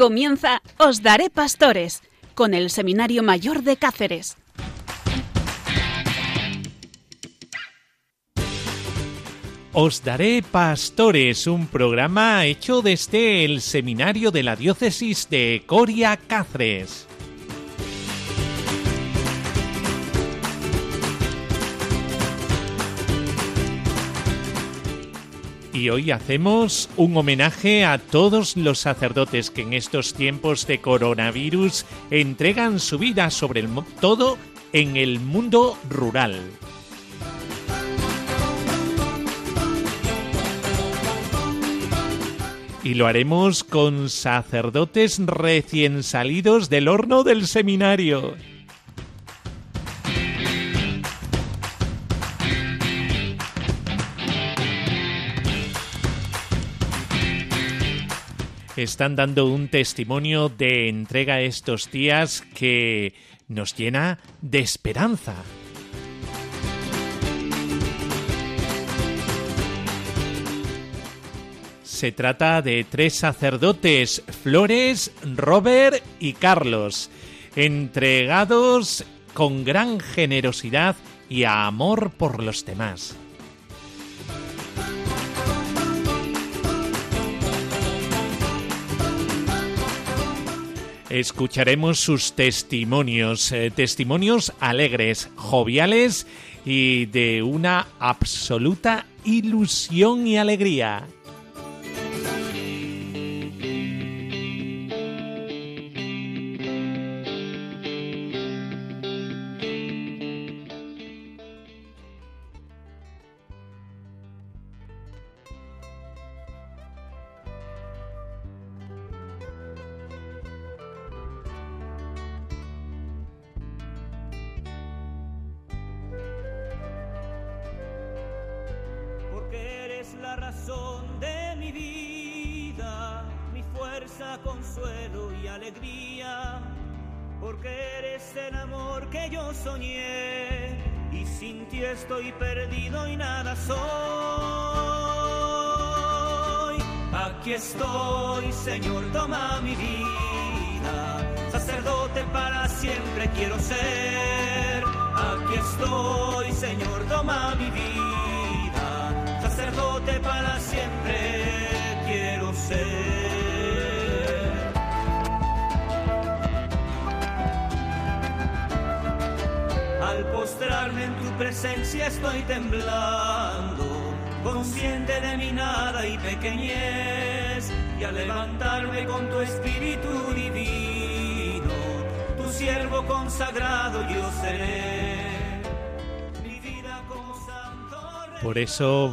Comienza Os Daré Pastores con el Seminario Mayor de Cáceres. Os Daré Pastores, un programa hecho desde el Seminario de la Diócesis de Coria Cáceres. Y hoy hacemos un homenaje a todos los sacerdotes que en estos tiempos de coronavirus entregan su vida sobre el todo en el mundo rural. Y lo haremos con sacerdotes recién salidos del horno del seminario. Están dando un testimonio de entrega estos días que nos llena de esperanza. Se trata de tres sacerdotes, Flores, Robert y Carlos, entregados con gran generosidad y amor por los demás. Escucharemos sus testimonios, eh, testimonios alegres, joviales y de una absoluta ilusión y alegría.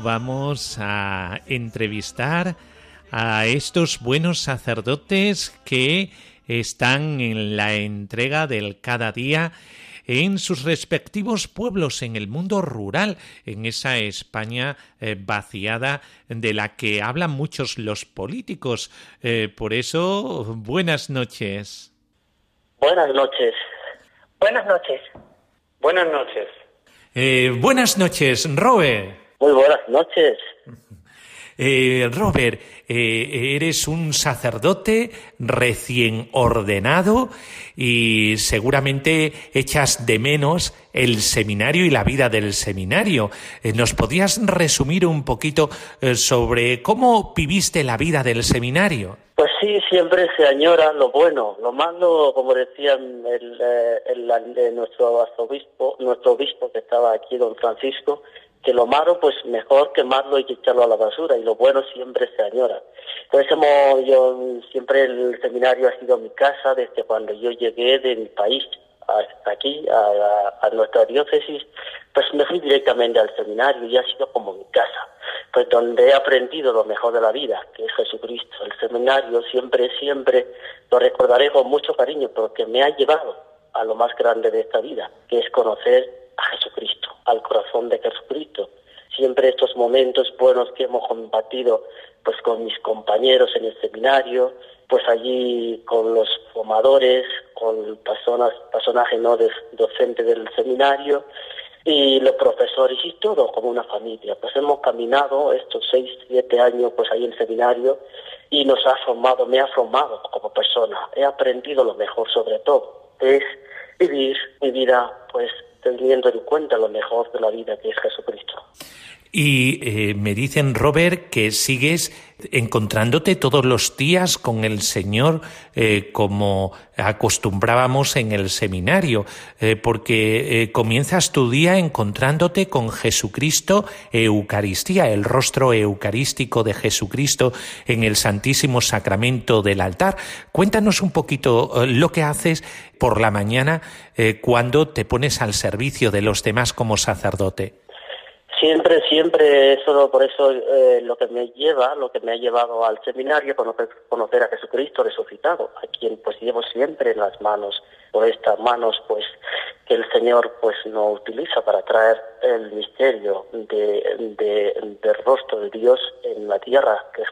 Vamos a entrevistar a estos buenos sacerdotes que están en la entrega del cada día en sus respectivos pueblos, en el mundo rural, en esa España eh, vaciada de la que hablan muchos los políticos. Eh, por eso, buenas noches. Buenas noches. Buenas noches. Buenas noches. Eh, buenas noches, Robert. Muy buenas noches. Eh, Robert, eh, eres un sacerdote recién ordenado y seguramente echas de menos el seminario y la vida del seminario. ¿Nos podías resumir un poquito sobre cómo viviste la vida del seminario? Pues sí, siempre se añora lo bueno, lo malo, como decían el, nuestro arzobispo, nuestro obispo que estaba aquí, don Francisco, que lo malo, pues mejor quemarlo y echarlo a la basura, y lo bueno siempre se añora. Por eso yo siempre el seminario ha sido mi casa desde cuando yo llegué de mi país hasta aquí, a, nuestra diócesis, pues me fui directamente al seminario y ha sido como mi casa, pues donde he aprendido lo mejor de la vida, que es Jesucristo. El seminario siempre, siempre lo recordaré con mucho cariño porque me ha llevado a lo más grande de esta vida, que es conocer a Jesucristo, al corazón de Jesucristo. Siempre estos momentos buenos que hemos compartido pues con mis compañeros en el seminario, pues allí con los formadores, con personas, personajes no docentes del seminario y los profesores y todo como una familia. Pues hemos caminado estos seis, siete años pues ahí en el seminario y nos ha formado, me ha formado como persona. He aprendido lo mejor sobre todo, es vivir mi vida pues teniendo en cuenta lo mejor de la vida que es Jesucristo. Y eh, me dicen, Robert, que sigues encontrándote todos los días con el Señor eh, como acostumbrábamos en el seminario, eh, porque comienzas tu día encontrándote con Jesucristo Eucaristía, el rostro eucarístico de Jesucristo en el Santísimo Sacramento del altar. Cuéntanos un poquito lo que haces por la mañana cuando te pones al servicio de los demás como sacerdote. Siempre, siempre, eso por eso eh, lo que me lleva, lo que me ha llevado al seminario, conocer, conocer a Jesucristo resucitado, a quien pues llevo siempre en las manos, por estas manos pues que el Señor pues no utiliza para traer el misterio de, del rostro de Dios en la tierra, que es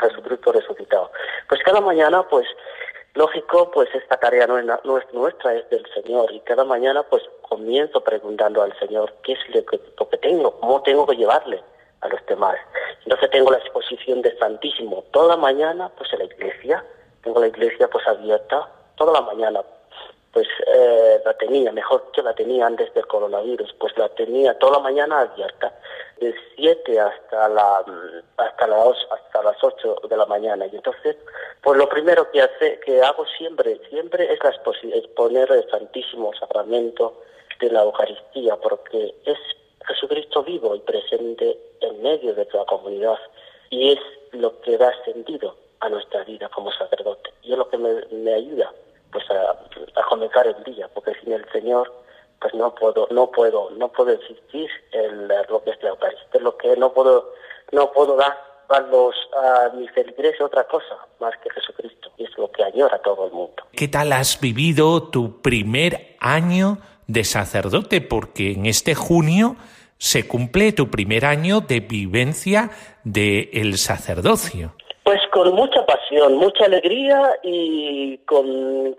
Jesucristo resucitado. Pues cada mañana pues Lógico, pues esta tarea no es, nuestra, es del Señor. Y cada mañana pues comienzo preguntando al Señor qué es lo que, tengo, cómo tengo que llevarle a los demás. Entonces tengo la exposición de Santísimo toda mañana pues en la iglesia. Tengo la iglesia pues abierta toda la mañana. Pues eh, la tenía, mejor que la tenía antes del coronavirus, pues la tenía toda la mañana abierta de 7 hasta la hasta las hasta las 8 de la mañana. Y entonces pues lo primero que hace que hago siempre siempre es la exponer el Santísimo Sacramento de la Eucaristía porque es Jesucristo vivo y presente en medio de toda la comunidad y es lo que da sentido a nuestra vida como sacerdote y es lo que me ayuda pues a, a comenzar el día porque sin el Señor pues no puedo, no puedo, no puedo existir en lo que es la Eucaristía, lo que no puedo, no puedo dar darlos a mi feligreses otra cosa más que Jesucristo, y es lo que añora todo el mundo. ¿Qué tal has vivido tu primer año de sacerdote? Porque en este junio se cumple tu primer año de vivencia del el sacerdocio. Pues con mucha pasión, mucha alegría y con,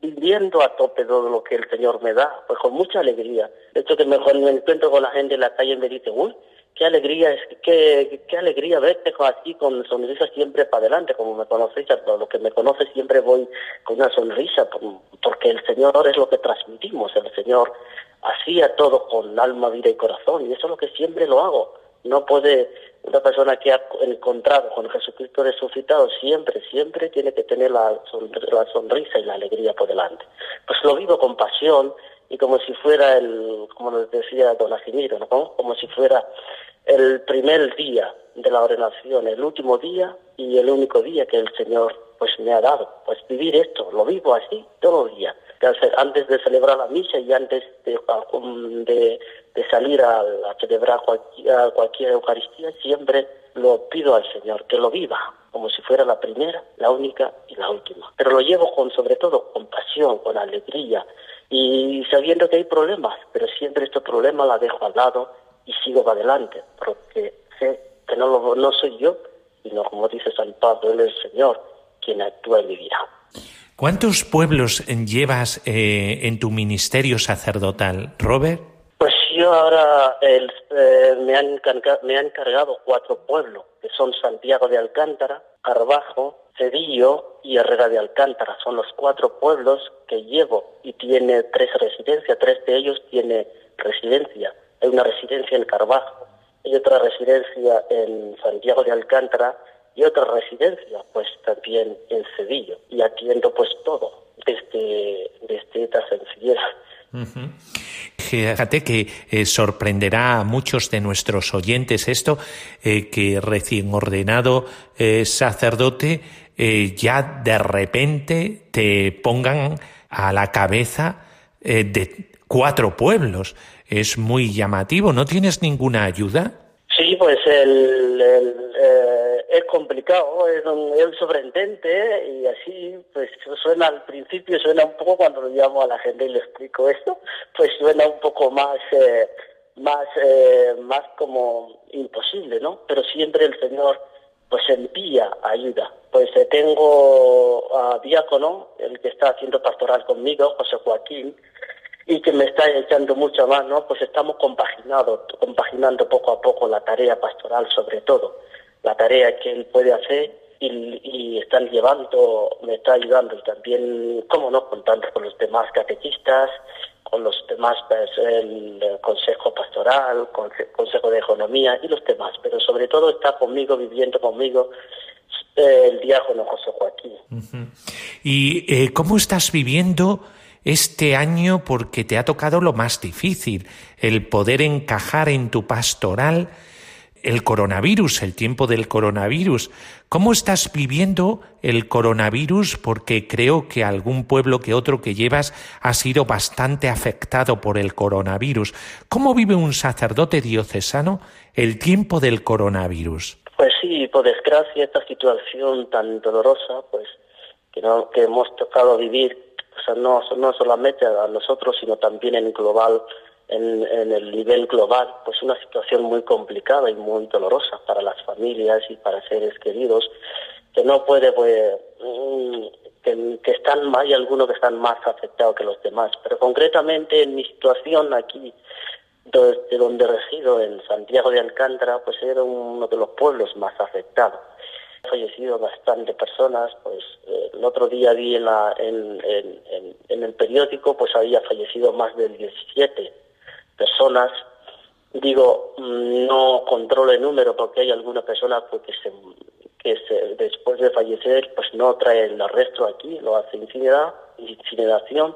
viviendo a tope todo lo que el Señor me da, pues con mucha alegría. De hecho que mejor me encuentro con la gente en la calle y me dice, uy, qué alegría qué, qué alegría verte así con sonrisa siempre para adelante, como me conocéis, a lo que me conoce siempre voy con una sonrisa, porque el Señor es lo que transmitimos, el Señor hacía todo con alma, vida y corazón, y eso es lo que siempre lo hago. No puede una persona que ha encontrado con Jesucristo resucitado siempre, siempre tiene que tener la, sonrisa y la alegría por delante. Pues lo vivo con pasión y como si fuera el, como nos decía don Asimiro, ¿no? como si fuera el primer día de la ordenación, el último día y el único día que el Señor pues me ha dado. Pues vivir esto, lo vivo así todo Antes de celebrar la misa y antes de, de de salir a, celebrar cualquier, Eucaristía, siempre lo pido al Señor, que lo viva, como si fuera la primera, la única y la última. Pero lo llevo con, sobre todo, con pasión, con alegría y sabiendo que hay problemas, pero siempre estos problemas la dejo al lado y sigo para adelante, porque sé que no, lo, soy yo, sino como dice San Pablo, Él es el Señor quien actúa en mi vida. ¿Cuántos pueblos llevas eh, en tu ministerio sacerdotal, Robert? yo ahora eh, me, han me han encargado cuatro pueblos, que son Santiago de Alcántara, Carbajo, Cedillo y Herrera de Alcántara. Son los cuatro pueblos que llevo y tiene tres residencias, tres de ellos tiene residencia. Hay una residencia en Carbajo, hay otra residencia en Santiago de Alcántara y otra residencia pues también en Cedillo. Y atiendo pues todo desde, desde esta sencillez. Fíjate que eh, sorprenderá a muchos de nuestros oyentes esto, eh, que recién ordenado eh, sacerdote ya de repente te pongan a la cabeza de cuatro pueblos. Es muy llamativo. ¿No tienes ninguna ayuda? Sí, pues el, es complicado, es, un, sobreentente y así, pues suena al principio, suena un poco cuando lo llamo a la gente y le explico esto, pues suena un poco más, eh, más, eh, más como imposible, ¿no? Pero siempre el Señor pues envía ayuda. Pues eh, tengo a Diácono, el que está haciendo pastoral conmigo, José Joaquín, y que me está echando mucha mano, pues estamos compaginando, compaginando poco a poco la tarea pastoral sobre todo, la tarea que él puede hacer y, están llevando, me está ayudando. También, cómo no, contando con los demás catequistas, con los demás, pues, el Consejo Pastoral, Consejo de Economía y los demás, pero sobre todo está conmigo, viviendo conmigo, eh, el diácono José Joaquín. ¿Y eh, cómo estás viviendo este año porque te ha tocado lo más difícil, el poder encajar en tu pastoral el coronavirus, el tiempo del coronavirus. ¿Cómo estás viviendo el coronavirus? Porque creo que algún pueblo que otro que llevas ha sido bastante afectado por el coronavirus. ¿Cómo vive un sacerdote diocesano el tiempo del coronavirus? Pues sí, por desgracia, esta situación tan dolorosa, pues que, hemos tocado vivir o sea, no, no solamente a nosotros, sino también en global, en, el nivel global, pues una situación muy complicada y muy dolorosa para las familias y para seres queridos, que no puede, pues, mm, que, que están, hay algunos que están más afectados que los demás, pero concretamente en mi situación aquí, desde donde resido, en Santiago de Alcántara, pues era uno de los pueblos más afectados fallecido bastante personas, pues eh, el otro día vi en, la, en, en, el periódico, pues había fallecido más de 17 personas. Digo, mm, no controlo el número porque hay alguna persona pues, que, se, que se, después de fallecer pues no trae el arresto aquí, lo hace incineración,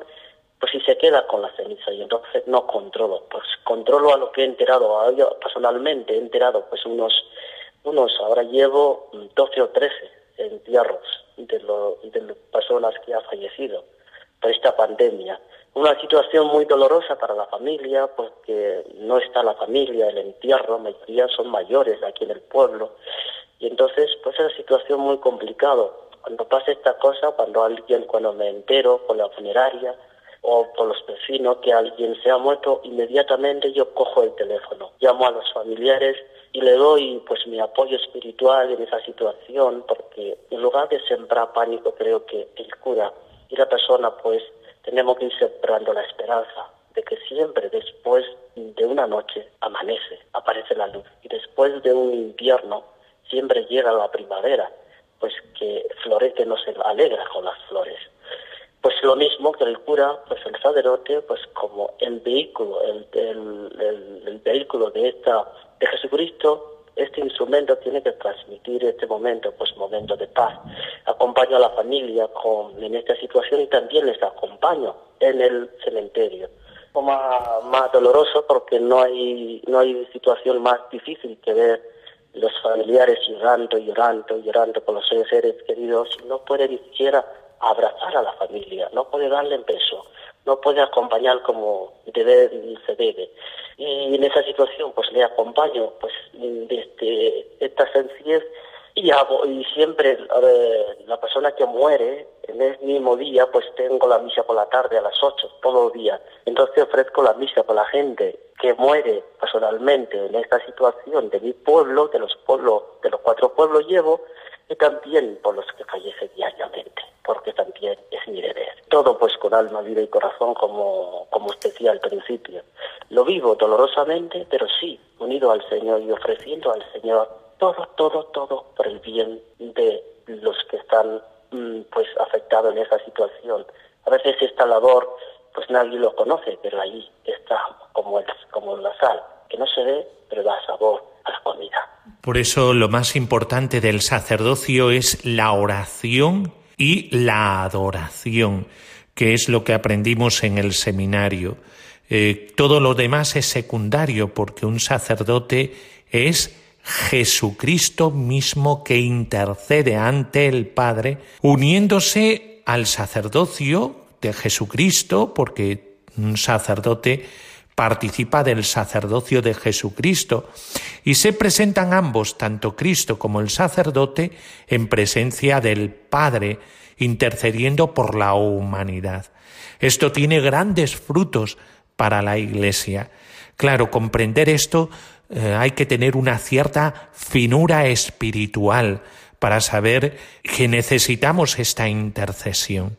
pues si se queda con la ceniza y entonces no controlo, pues controlo a lo que he enterado, personalmente he enterado pues unos unos, ahora llevo 12 o 13 entierros de, lo, de las personas que han fallecido por esta pandemia. Una situación muy dolorosa para la familia porque no está la familia, el entierro, la mayoría son mayores aquí en el pueblo. Y entonces, pues es una situación muy complicada. Cuando pasa esta cosa, cuando alguien, cuando me entero con la funeraria o por los vecinos que alguien se ha muerto, inmediatamente yo cojo el teléfono, llamo a los familiares y le doy pues mi apoyo espiritual en esa situación porque en lugar de sembrar pánico creo que el cura y la persona pues tenemos que ir sembrando la esperanza de que siempre después de una noche amanece, aparece la luz y después de un invierno siempre llega la primavera, pues que florece nos alegra con las flores. Pues lo mismo que el cura, pues el sacerdote, pues como el vehículo, el, el, el vehículo de esta de Jesucristo, este instrumento tiene que transmitir este momento, pues momento de paz. Acompaño a la familia con, en esta situación y también les acompaño en el cementerio. Más, más doloroso porque no hay, no hay situación más difícil que ver los familiares llorando, llorando, llorando por los seres queridos no puede ni siquiera abrazar a la familia, no puede darle un beso, no puede acompañar como debe, se debe. Y en esa situación pues le acompaño pues desde esta sencillez y, y siempre la persona que muere en el mismo día pues tengo la misa por la tarde a las 8 todo el día. Entonces ofrezco la misa por la gente que muere personalmente en esta situación de mi pueblo, de los pueblos, de los cuatro pueblos llevo, y también por los que fallecen diariamente, porque también es mi deber. Todo pues con alma, vida y corazón, como, como usted decía al principio. Lo vivo dolorosamente, pero sí, unido al Señor y ofreciendo al Señor todo, todo, todo por el bien de los que están mm, pues afectados en esa situación. A veces esta labor pues nadie lo conoce, pero ahí está como, el, como la sal, que no se ve, pero da sabor a la comida. Por eso lo más importante del sacerdocio es la oración y la adoración, que es lo que aprendimos en el seminario. Eh, todo lo demás es secundario porque un sacerdote es Jesucristo mismo que intercede ante el Padre, uniéndose al sacerdocio de Jesucristo, porque un sacerdote participa del sacerdocio de Jesucristo y se presentan ambos, tanto Cristo como el sacerdote, en presencia del Padre, intercediendo por la humanidad. Esto tiene grandes frutos para la Iglesia. Claro, comprender esto eh, hay que tener una cierta finura espiritual para saber que necesitamos esta intercesión.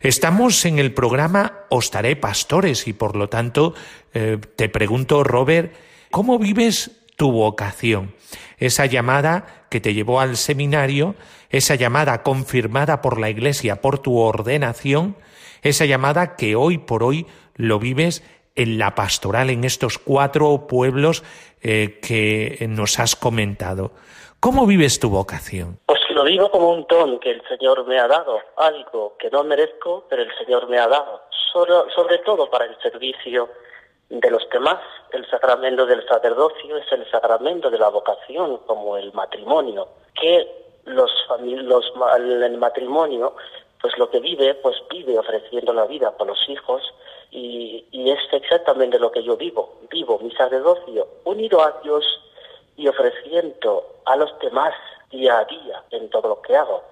Estamos en el programa Os daré pastores y por lo tanto eh, te pregunto, Robert, ¿cómo vives tu vocación? Esa llamada que te llevó al seminario, esa llamada confirmada por la Iglesia por tu ordenación, esa llamada que hoy por hoy lo vives en la pastoral, en estos cuatro pueblos eh, que nos has comentado. ¿Cómo vives tu vocación? Pues lo vivo como un don que el Señor me ha dado, algo que no merezco, pero el Señor me ha dado, sobre, todo para el servicio de los demás. El sacramento del sacerdocio es el sacramento de la vocación, como el matrimonio, que los, los el matrimonio, pues lo que vive, pues vive ofreciendo la vida por los hijos y, y es exactamente lo que yo vivo. Vivo mi sacerdocio unido a Dios y ofreciendo a los demás día a día en todo lo que hago.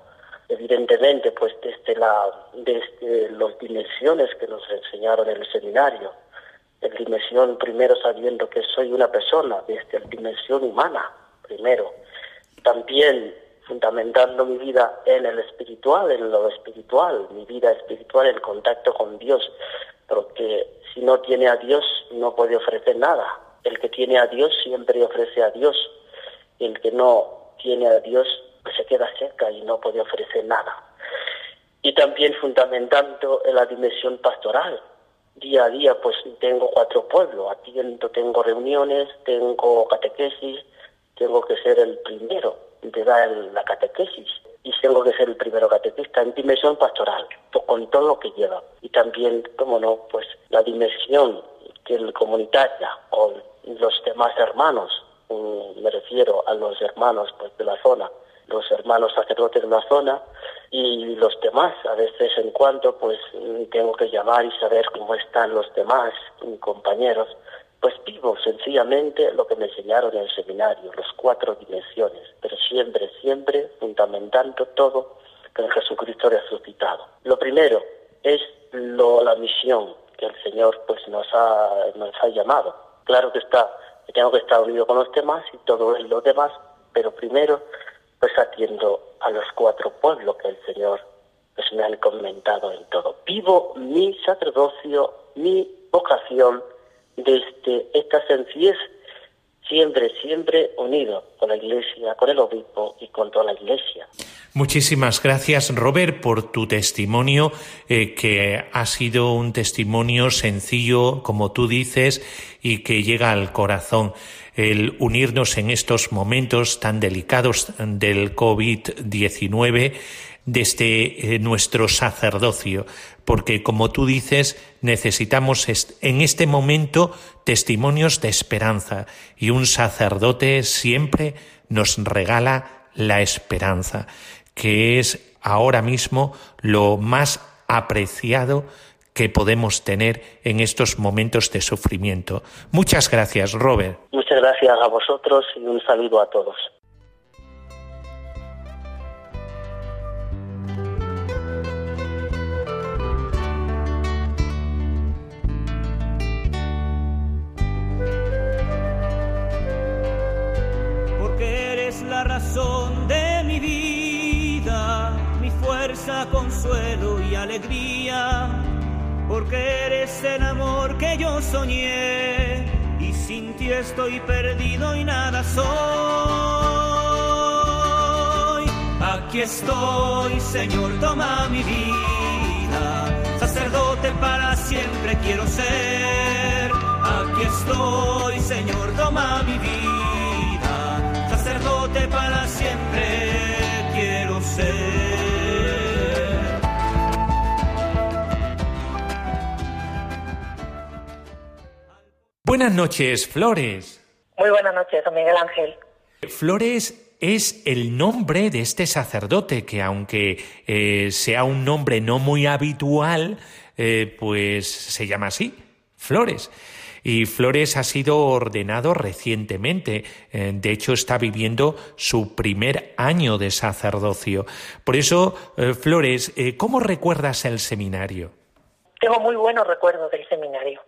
Evidentemente, pues desde, la, desde las dimensiones que nos enseñaron en el seminario, en dimensión primero sabiendo que soy una persona, desde la dimensión humana primero, también fundamentando mi vida en el espiritual, en lo espiritual, mi vida espiritual, el contacto con Dios, porque si no tiene a Dios no puede ofrecer nada, el que tiene a Dios siempre ofrece a Dios. El que no tiene a Dios pues se queda cerca y no puede ofrecer nada. Y también fundamentando en la dimensión pastoral. Día a día pues tengo cuatro pueblos, atiendo, tengo reuniones, tengo catequesis, tengo que ser el primero de dar la catequesis y tengo que ser el primero catequista en dimensión pastoral, con todo lo que lleva. Y también, como no, pues la dimensión que el comunitaria o los demás hermanos, me refiero a los hermanos pues, de la zona, los hermanos sacerdotes de la zona y los demás, a veces en cuanto pues tengo que llamar y saber cómo están los demás compañeros, pues vivo sencillamente lo que me enseñaron en el seminario, las cuatro dimensiones, pero siempre, siempre fundamentando todo con Jesucristo resucitado. Lo primero es lo, la misión que el Señor pues nos ha, nos ha llamado. Claro que está, tengo que estar unido con los demás y todo lo demás, pero primero pues atiendo a los cuatro pueblos que el Señor pues me han comentado en todo. Vivo mi sacerdocio, mi vocación desde esta sencillez, siempre, siempre unido con la Iglesia, con el obispo y con toda la Iglesia. Muchísimas gracias, Robert, por tu testimonio, eh, que ha sido un testimonio sencillo, como tú dices, y que llega al corazón. El unirnos en estos momentos tan delicados del COVID-19 desde eh, nuestro sacerdocio, porque como tú dices, necesitamos en este momento testimonios de esperanza y un sacerdote siempre nos regala la esperanza que es ahora mismo lo más apreciado que podemos tener en estos momentos de sufrimiento. Muchas gracias, Robert. Muchas gracias a vosotros y un saludo a todos. Razón de mi vida consuelo y alegría, porque eres el amor que yo soñé y sin ti estoy perdido y nada soy. Aquí estoy, Señor, toma mi vida, sacerdote para siempre quiero ser. Aquí estoy, Señor, toma mi vida, Buenas noches, Flores. Muy buenas noches, don Miguel Ángel. Flores es el nombre de este sacerdote que aunque eh, sea un nombre no muy habitual, eh, pues se llama así, Flores. Y Flores ha sido ordenado recientemente. Eh, de hecho, está viviendo su primer año de sacerdocio. Por eso, Flores, ¿cómo recuerdas el seminario? Tengo muy buenos recuerdos del seminario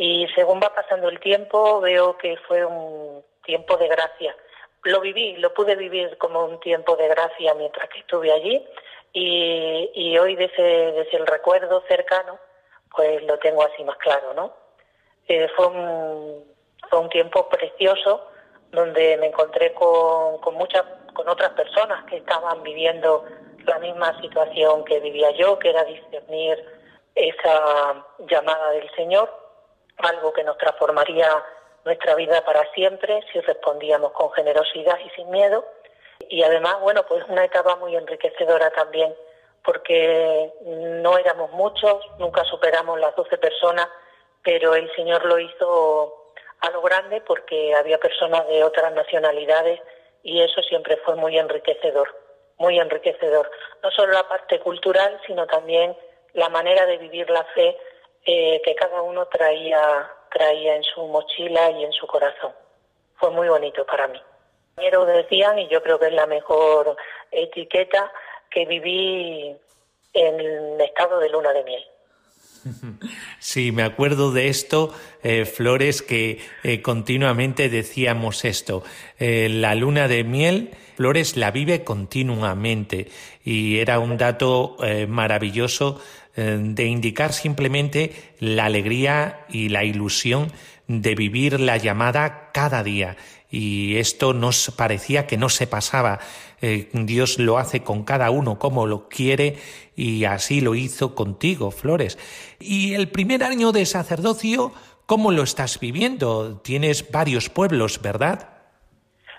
Y según va pasando el tiempo, veo que fue un tiempo de gracia. Lo viví, lo pude vivir como un tiempo de gracia mientras que estuve allí y, hoy desde, desde, el recuerdo cercano, pues lo tengo así más claro, ¿no? Eh, fue, un, fue un tiempo precioso donde me encontré con, con muchas, con otras personas que estaban viviendo la misma situación que vivía yo, que era discernir esa llamada del Señor, algo que nos transformaría nuestra vida para siempre si respondíamos con generosidad y sin miedo. Y además, bueno, pues una etapa muy enriquecedora también, porque no éramos muchos, nunca superamos las 12 personas, pero el Señor lo hizo a lo grande porque había personas de otras nacionalidades y eso siempre fue muy enriquecedor, muy enriquecedor. No solo la parte cultural, sino también la manera de vivir la fe eh, que cada uno traía, traía en su mochila y en su corazón. Fue muy bonito para mí. Decían, y yo creo que es la mejor etiqueta, que viví en estado de luna de miel. Sí, me acuerdo de esto, eh, Flores, que eh, continuamente decíamos esto. Eh, la luna de miel, Flores la vive continuamente y era un dato maravilloso de indicar simplemente la alegría y la ilusión de vivir la llamada cada día y esto nos parecía que no se pasaba. Eh, Dios lo hace con cada uno como lo quiere y así lo hizo contigo, Flores. Y el primer año de sacerdocio, ¿cómo lo estás viviendo? Tienes varios pueblos, ¿verdad?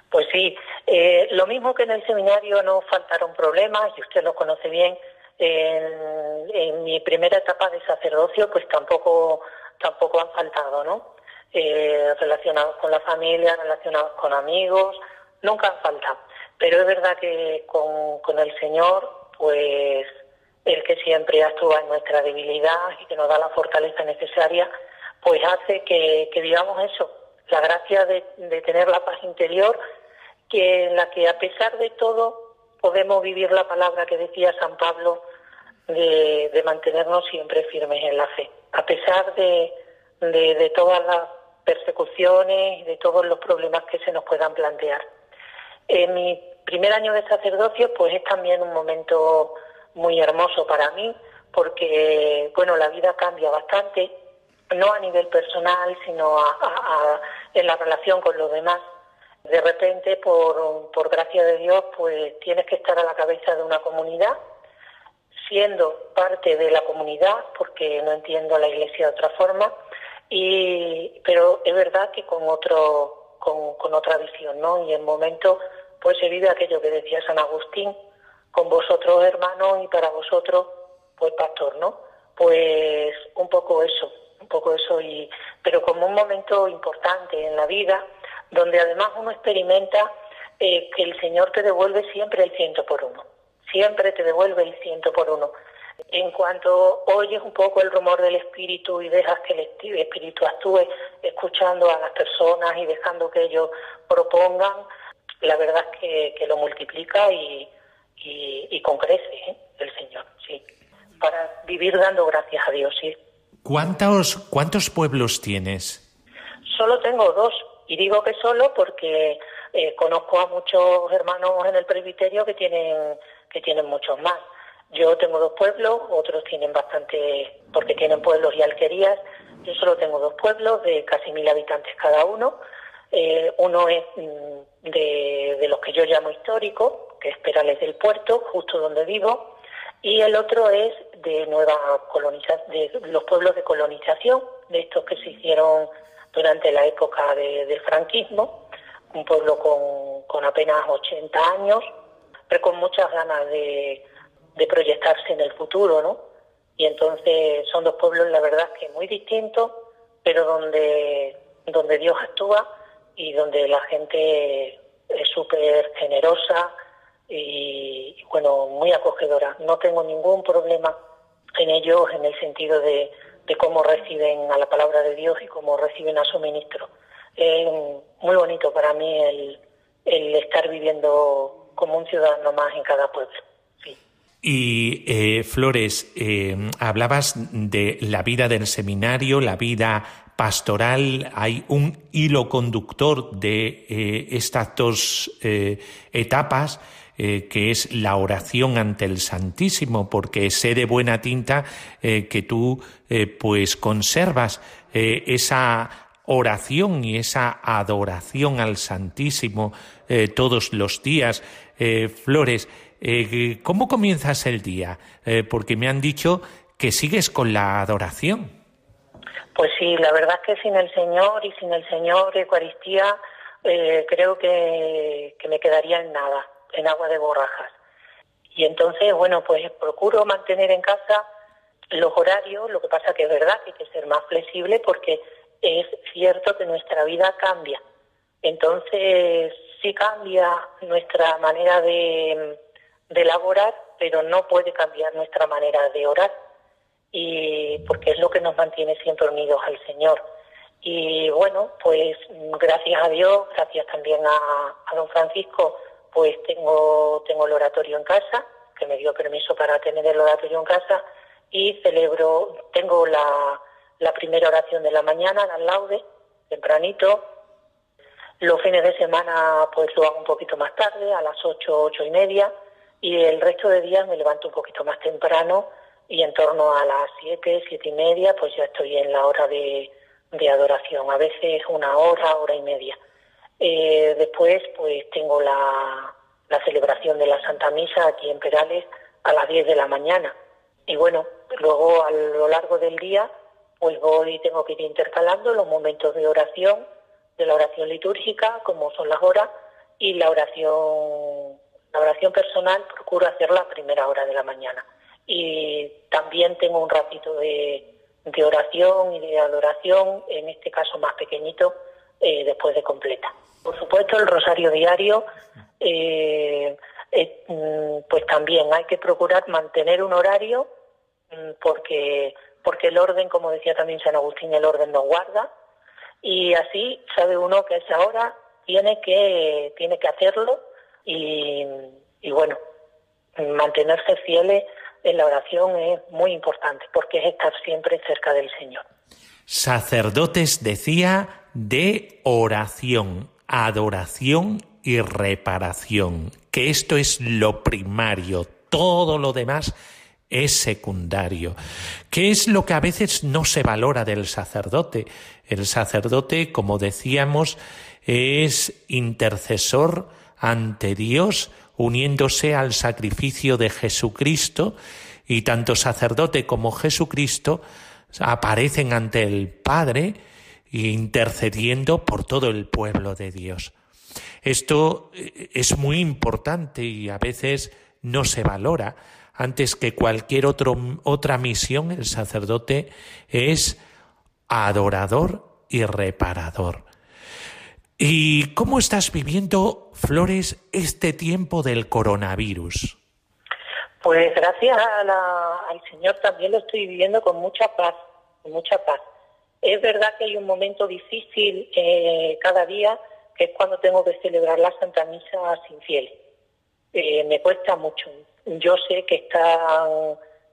Pues sí, eh, lo mismo que en el seminario no faltaron problemas, y usted lo conoce bien, en, mi primera etapa de sacerdocio pues tampoco, tampoco han faltado, ¿no? eh, relacionados con la familia, relacionados con amigos, nunca falta. Pero es verdad que con, con el Señor, pues el que siempre actúa en nuestra debilidad y que nos da la fortaleza necesaria, pues hace que, que vivamos eso, la gracia de, de, tener la paz interior, que en la que a pesar de todo podemos vivir la palabra que decía San Pablo de, de mantenernos siempre firmes en la fe, a pesar de, de, todas las persecuciones de todos los problemas que se nos puedan plantear. En mi primer año de sacerdocio, pues es también un momento muy hermoso para mí, porque, bueno, la vida cambia bastante, no a nivel personal, sino en la relación con los demás. De repente, por, por gracia de Dios, pues tienes que estar a la cabeza de una comunidad, siendo parte de la comunidad, porque no entiendo la iglesia de otra forma, y, pero es verdad que con otro, con, otra visión, ¿no? Y en momento, pues se vive aquello que decía San Agustín, con vosotros hermanos y para vosotros, pues pastor, ¿no? Pues un poco eso, un poco eso, y, pero como un momento importante en la vida, donde además uno experimenta eh, que el Señor te devuelve siempre el ciento por uno, siempre te devuelve el ciento por uno. En cuanto oyes un poco el rumor del espíritu y dejas que el espíritu actúe escuchando a las personas y dejando que ellos propongan, la verdad es que, lo multiplica y, y, concrece ¿eh? el Señor, sí. Para vivir dando gracias a Dios, sí. ¿Cuántos, ¿Cuántos pueblos tienes? Solo tengo dos. Y digo que solo porque eh, conozco a muchos hermanos en el presbiterio que tienen, que tienen muchos más. Yo tengo dos pueblos, otros tienen bastante, porque tienen pueblos y alquerías. Yo solo tengo dos pueblos de casi mil habitantes cada uno. Eh, uno es mm, de, los que yo llamo histórico, que es Perales del Puerto, justo donde vivo, y el otro es de nueva colonización, de los pueblos de colonización, de estos que se hicieron durante la época del franquismo, un pueblo con, con apenas 80 años, pero con muchas ganas de, de proyectarse en el futuro, ¿no? Y entonces son dos pueblos, la verdad, que muy distintos, pero donde, Dios actúa y donde la gente es súper generosa y, bueno, muy acogedora. No tengo ningún problema en ellos en el sentido de, de cómo reciben a la palabra de Dios y cómo reciben a su ministro. Es muy bonito para mí el estar viviendo como un ciudadano más en cada pueblo. Y eh, Flores, eh, hablabas de la vida del seminario, la vida pastoral hay un hilo conductor de eh, estas dos etapas, que es la oración ante el Santísimo, porque sé de buena tinta que tú pues conservas esa oración y esa adoración al Santísimo todos los días. Flores, ¿cómo comienzas el día? porque me han dicho que sigues con la adoración. Pues sí, la verdad es que sin el Señor y sin el Señor Eucaristía eh, creo que, me quedaría en nada, en agua de borrajas. Y entonces, bueno, pues procuro mantener en casa los horarios, lo que pasa que es verdad que hay que ser más flexible porque es cierto que nuestra vida cambia. Entonces, sí cambia nuestra manera de, de elaborar, pero no puede cambiar nuestra manera de orar y porque es lo que nos mantiene siempre unidos al Señor. Y bueno, pues gracias a Dios, gracias también a, don Francisco, pues tengo, tengo el oratorio en casa, que me dio permiso para tener el oratorio en casa, y celebro, tengo la, la primera oración de la mañana, la laude, tempranito. Los fines de semana pues lo hago un poquito más tarde, a las ocho, ocho y media, y el resto de días me levanto un poquito más temprano y en torno a las siete, siete y media, pues ya estoy en la hora de, adoración, a veces una hora, hora y media. Eh, después, pues tengo la, la celebración de la Santa Misa aquí en Perales a las 10 de la mañana. Y bueno, luego a lo largo del día, pues voy, tengo que ir intercalando los momentos de oración, de la oración litúrgica, como son las horas, y la oración, la oración personal procuro hacerla a primera hora de la mañana y también tengo un ratito de, oración y de adoración, en este caso más pequeñito, eh, después de completa. Por supuesto, el rosario diario, eh, eh, mm, pues también hay que procurar mantener un horario mm, porque, porque el orden, como decía también San Agustín, el orden nos guarda y así sabe uno que esa hora tiene que, tiene que hacerlo y, y bueno, mantenerse fieles en la oración es muy importante porque es estar siempre cerca del Señor. Sacerdotes decía de oración, adoración y reparación, que esto es lo primario, todo lo demás es secundario. ¿Qué es lo que a veces no se valora del sacerdote? El sacerdote, como decíamos, es intercesor ante Dios uniéndose al sacrificio de Jesucristo, y tanto sacerdote como Jesucristo aparecen ante el Padre intercediendo por todo el pueblo de Dios. Esto eh, es muy importante y a veces no se valora. Antes que cualquier otro, otra misión, el sacerdote es adorador y reparador. ¿Y cómo estás viviendo, Flores, este tiempo del coronavirus? Pues gracias al Señor también lo estoy viviendo con mucha paz, mucha paz. Es verdad que hay un momento difícil eh, cada día, que es cuando tengo que celebrar la Santa Misa sin fieles. Eh, me cuesta mucho. Yo sé que está,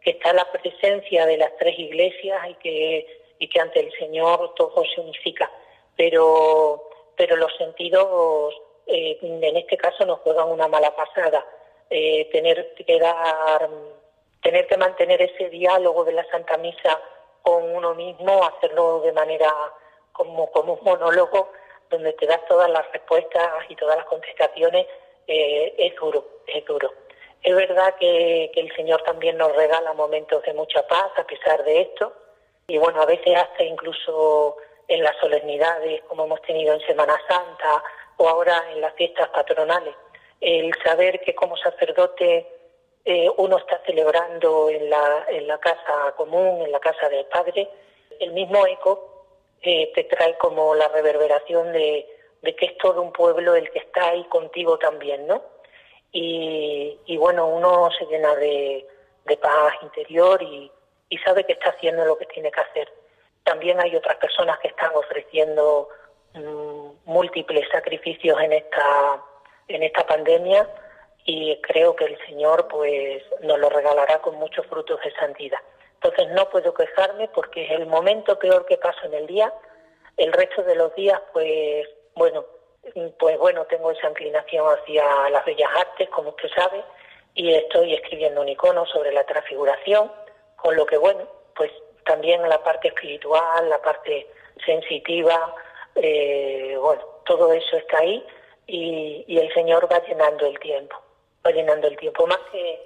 que está la presencia de las tres iglesias y que, y que ante el Señor todo se unifica. Pero pero los sentidos eh, en este caso nos juegan una mala pasada. Eh, tener que dar, tener que mantener ese diálogo de la Santa Misa con uno mismo, hacerlo de manera como, como un monólogo donde te das todas las respuestas y todas las contestaciones, eh, es duro, es duro. Es verdad que, el Señor también nos regala momentos de mucha paz a pesar de esto, y bueno, a veces hasta incluso en las solemnidades como hemos tenido en Semana Santa o ahora en las fiestas patronales. El saber que como sacerdote eh, uno está celebrando en la, en la casa común, en la casa del Padre, el mismo eco eh, te trae como la reverberación de, que es todo un pueblo el que está ahí contigo también, ¿no? Y, bueno, uno se llena de, paz interior y, y sabe que está haciendo lo que tiene que hacer. También hay otras personas que están ofreciendo mm, múltiples sacrificios en esta, en esta pandemia y creo que el Señor pues nos lo regalará con muchos frutos de santidad. Entonces no puedo quejarme porque es el momento peor que paso en el día El resto de los días, pues bueno, pues bueno, tengo esa inclinación hacia las bellas artes, como usted sabe, y estoy escribiendo un icono sobre la transfiguración, con lo que bueno, pues también la parte espiritual, la parte sensitiva, eh, bueno, todo eso está ahí y, y, el Señor va llenando el tiempo, va llenando el tiempo, más que,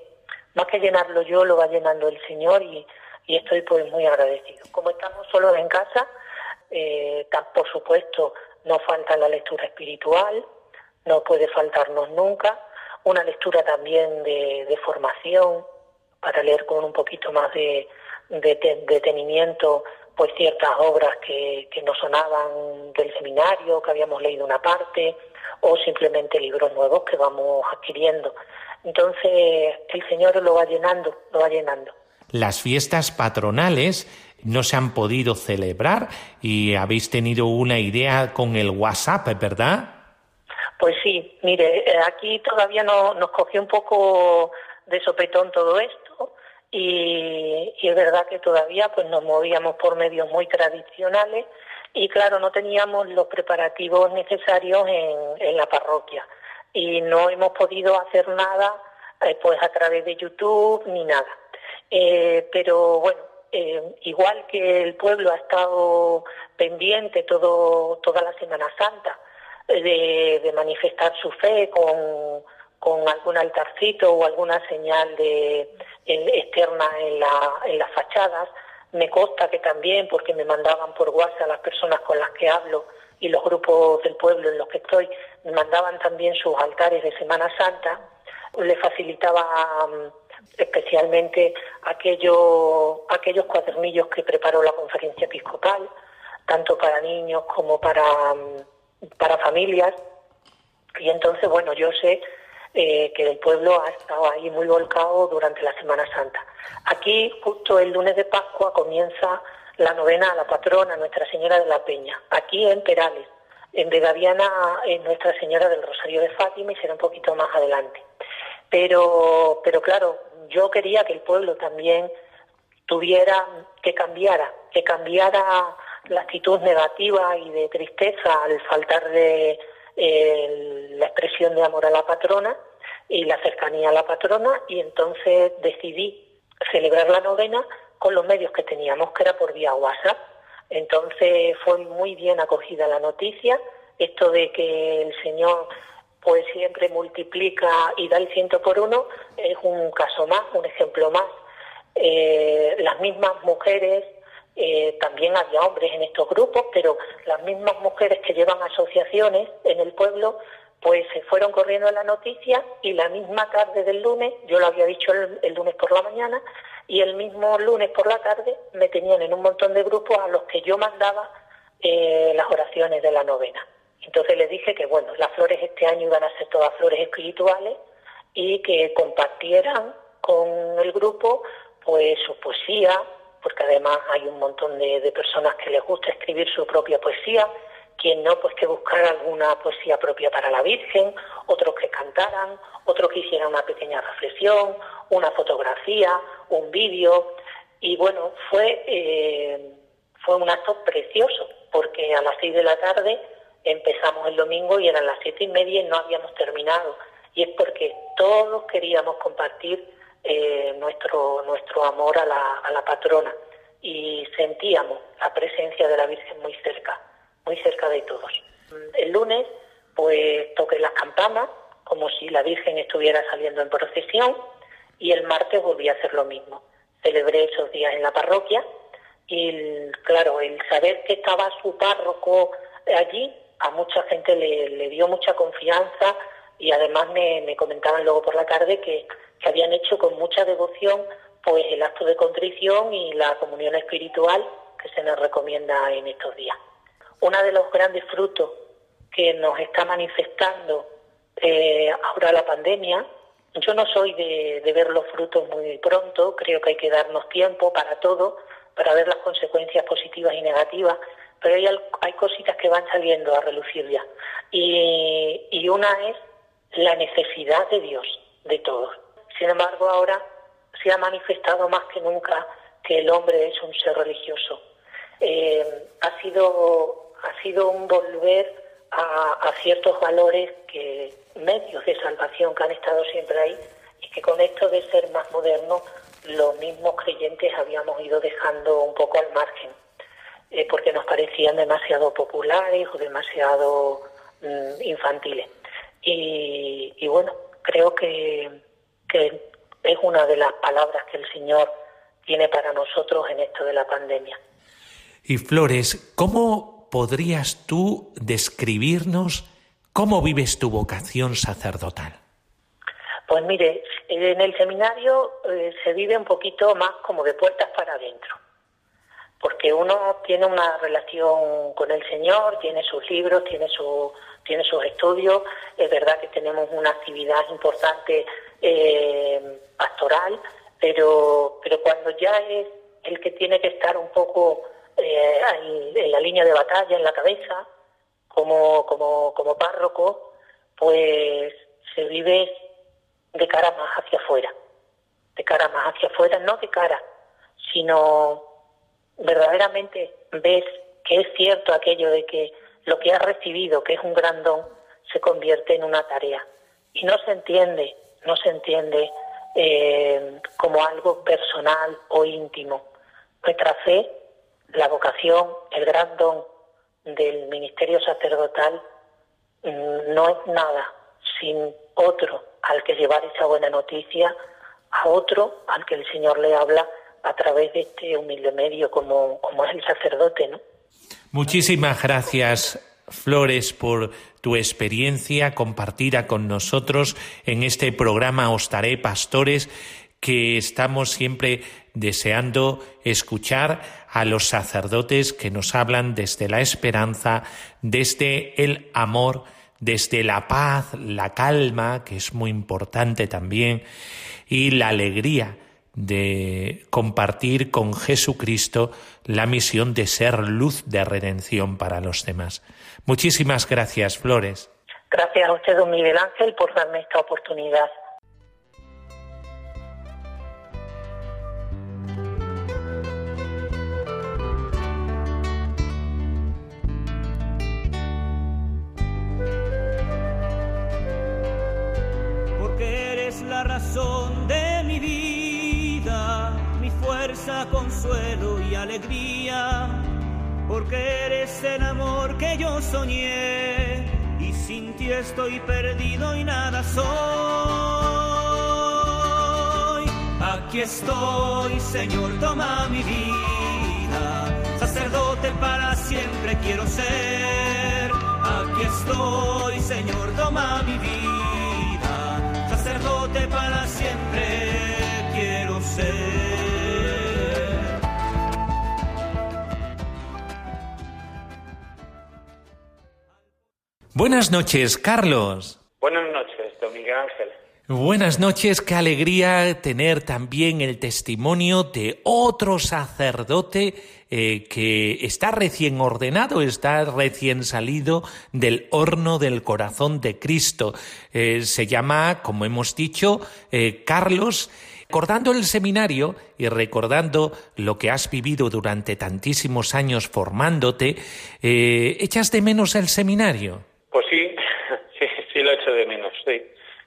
más que llenarlo yo, lo va llenando el Señor y, y estoy pues muy agradecido. Como estamos solos en casa, eh, por supuesto no falta la lectura espiritual, no puede faltarnos nunca, una lectura también de, de formación para leer con un poquito más de, de detenimiento pues ciertas obras que, que nos sonaban del seminario, que habíamos leído una parte, o simplemente libros nuevos que vamos adquiriendo. Entonces el Señor lo va llenando, lo va llenando. Las fiestas patronales no se han podido celebrar y habéis tenido una idea con el WhatsApp, ¿verdad? Pues sí, mire, eh, aquí todavía no, nos cogió un poco de sopetón todo esto y, y, es verdad que todavía pues nos movíamos por medios muy tradicionales y claro, no teníamos los preparativos necesarios en, en la parroquia y no hemos podido hacer nada eh, pues a través de YouTube ni nada. Eh, pero bueno, eh, igual que el pueblo ha estado pendiente todo, toda la Semana Santa de, de manifestar su fe con, con, algún altarcito o alguna señal de, externa en, la, en las fachadas, me consta que también, porque me mandaban por WhatsApp las personas con las que hablo y los grupos del pueblo en los que estoy, me mandaban también sus altares de Semana Santa, le facilitaba especialmente aquellos, aquellos cuadernillos que preparó la conferencia episcopal, tanto para niños como para, para familias. Y entonces, bueno, yo sé eh, que el pueblo ha estado ahí muy volcado durante la Semana Santa. Aquí, justo el lunes de Pascua, comienza la novena a la patrona Nuestra Señora de la Peña, aquí en Perales. En Begaviana, en Nuestra Señora del Rosario de Fátima y será un poquito más adelante. Pero, pero claro, yo quería que el pueblo también tuviera, que cambiara, que cambiara la actitud negativa y de tristeza al faltar de la expresión de amor a la patrona y la cercanía a la patrona y entonces decidí celebrar la novena con los medios que teníamos, que era por vía WhatsApp. Entonces fue muy bien acogida la noticia, esto de que el Señor pues siempre multiplica y da el ciento por uno, es un caso más, un ejemplo más. Eh, las mismas mujeres, eh, también había hombres en estos grupos, pero las mismas mujeres que llevan asociaciones en el pueblo, pues se fueron corriendo a la noticia y la misma tarde del lunes, yo lo había dicho el, lunes por la mañana, y el mismo lunes por la tarde me tenían en un montón de grupos a los que yo mandaba eh, las oraciones de la novena. Entonces les dije que, bueno, las flores este año iban a ser todas flores espirituales y que compartieran con el grupo pues su poesía, porque además hay un montón de, personas que les gusta escribir su propia poesía, quien no, pues que buscar alguna poesía propia para la Virgen, otros que cantaran, otros que hicieran una pequeña reflexión, una fotografía, un vídeo, y bueno, fue, eh, fue un acto precioso, porque a las seis de la tarde empezamos el domingo y eran las siete y media y no habíamos terminado. Y es porque todos queríamos compartir eh, nuestro, nuestro amor a la, a la patrona y sentíamos la presencia de la Virgen muy cerca, muy cerca de todos. El lunes, pues toqué las campanas, como si la Virgen estuviera saliendo en procesión, y el martes volví a hacer lo mismo. Celebré esos días en la parroquia y, claro, el saber que estaba su párroco allí a mucha gente le, dio mucha confianza y además me, comentaban luego por la tarde que, habían hecho con mucha devoción pues el acto de contrición y la comunión espiritual que se nos recomienda en estos días. Uno de los grandes frutos que nos está manifestando eh, ahora la pandemia, yo no soy de, de ver los frutos muy pronto, creo que hay que darnos tiempo para todo, para ver las consecuencias positivas y negativas, pero hay, hay cositas que van saliendo a relucir ya. Y, y una es la necesidad de Dios, de todos. Sin embargo, ahora se ha manifestado más que nunca que el hombre es un ser religioso. Eh, ha sido ha sido un volver a, ciertos valores que medios de salvación que han estado siempre ahí y que con esto de ser más modernos los mismos creyentes habíamos ido dejando un poco al margen eh, porque nos parecían demasiado populares o demasiado mm, infantiles y, bueno creo que, que es una de las palabras que el Señor tiene para nosotros en esto de la pandemia. Y Flores, ¿cómo podrías tú describirnos cómo vives tu vocación sacerdotal? Pues mire, en el seminario eh, se vive un poquito más como de puertas para adentro, porque uno tiene una relación con el Señor, tiene sus libros, tiene, su, tiene sus estudios, es verdad que tenemos una actividad importante eh, pastoral, pero, pero cuando ya es el que tiene que estar un poco eh, en la línea de batalla, en la cabeza, como, como, como párroco, pues se vive de cara más hacia afuera, de cara más hacia afuera, no de cara, sino verdaderamente ves que es cierto aquello de que lo que has recibido, que es un gran don, se convierte en una tarea. Y no se entiende, no se entiende eh, como algo personal o íntimo. Nuestra fe la vocación, el gran don del ministerio sacerdotal mm, no es nada sin otro al que llevar esa buena noticia, a otro al que el Señor le habla a través de este humilde medio como, como es el sacerdote, ¿no? Muchísimas gracias, Flores, por tu experiencia compartida con nosotros en este programa Ostaré Pastores que estamos siempre deseando escuchar a los sacerdotes que nos hablan desde la esperanza, desde el amor, desde la paz, la calma, que es muy importante también, y la alegría de compartir con Jesucristo la misión de ser luz de redención para los demás. Muchísimas gracias, Flores. Gracias a usted, don Miguel Ángel, por darme esta oportunidad. razón fuerza, consuelo y alegría, porque eres el amor que yo soñé y sin ti estoy perdido y nada soy. Aquí estoy, Señor, toma mi vida, sacerdote para siempre quiero ser. Aquí estoy, Señor, toma mi vida para siempre Buenas noches, Carlos. Buenas noches, don Miguel Ángel. Buenas noches, qué alegría tener también el testimonio de otro sacerdote eh, que está recién ordenado, está recién salido del horno del corazón de Cristo. Eh, se llama, como hemos dicho, eh, Carlos. Recordando el seminario y recordando lo que has vivido durante tantísimos años formándote, ¿echas de menos el seminario? Pues sí, sí, sí lo echo de menos, sí.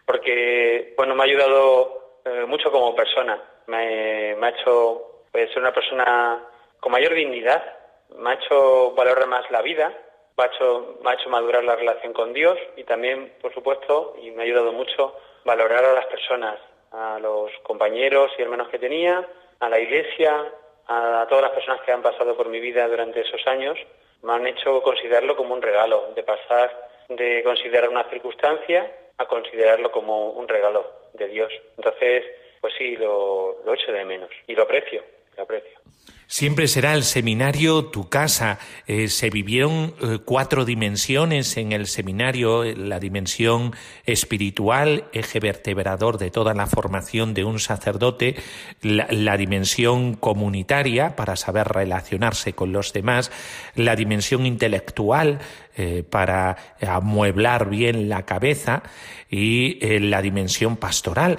Porque, bueno, me ha ayudado mucho como persona. Me, me ha hecho pues, ser una persona con mayor dignidad, me ha hecho valorar más la vida, me ha hecho, me ha hecho madurar la relación con Dios y también, por supuesto, y me ha ayudado mucho, valorar a las personas, a los compañeros y hermanos que tenía, a la iglesia, a todas las personas que han pasado por mi vida durante esos años, me han hecho considerarlo como un regalo, de pasar de considerar una circunstancia a considerarlo como un regalo de Dios. Entonces, pues sí, lo, lo echo de menos y lo aprecio, lo aprecio. Siempre será el seminario tu casa. Eh, se vivieron eh, cuatro dimensiones en el seminario, la dimensión espiritual, eje vertebrador de toda la formación de un sacerdote, la, dimensión comunitaria para saber relacionarse con los demás, la dimensión intelectual eh, para amueblar bien la cabeza y la dimensión pastoral,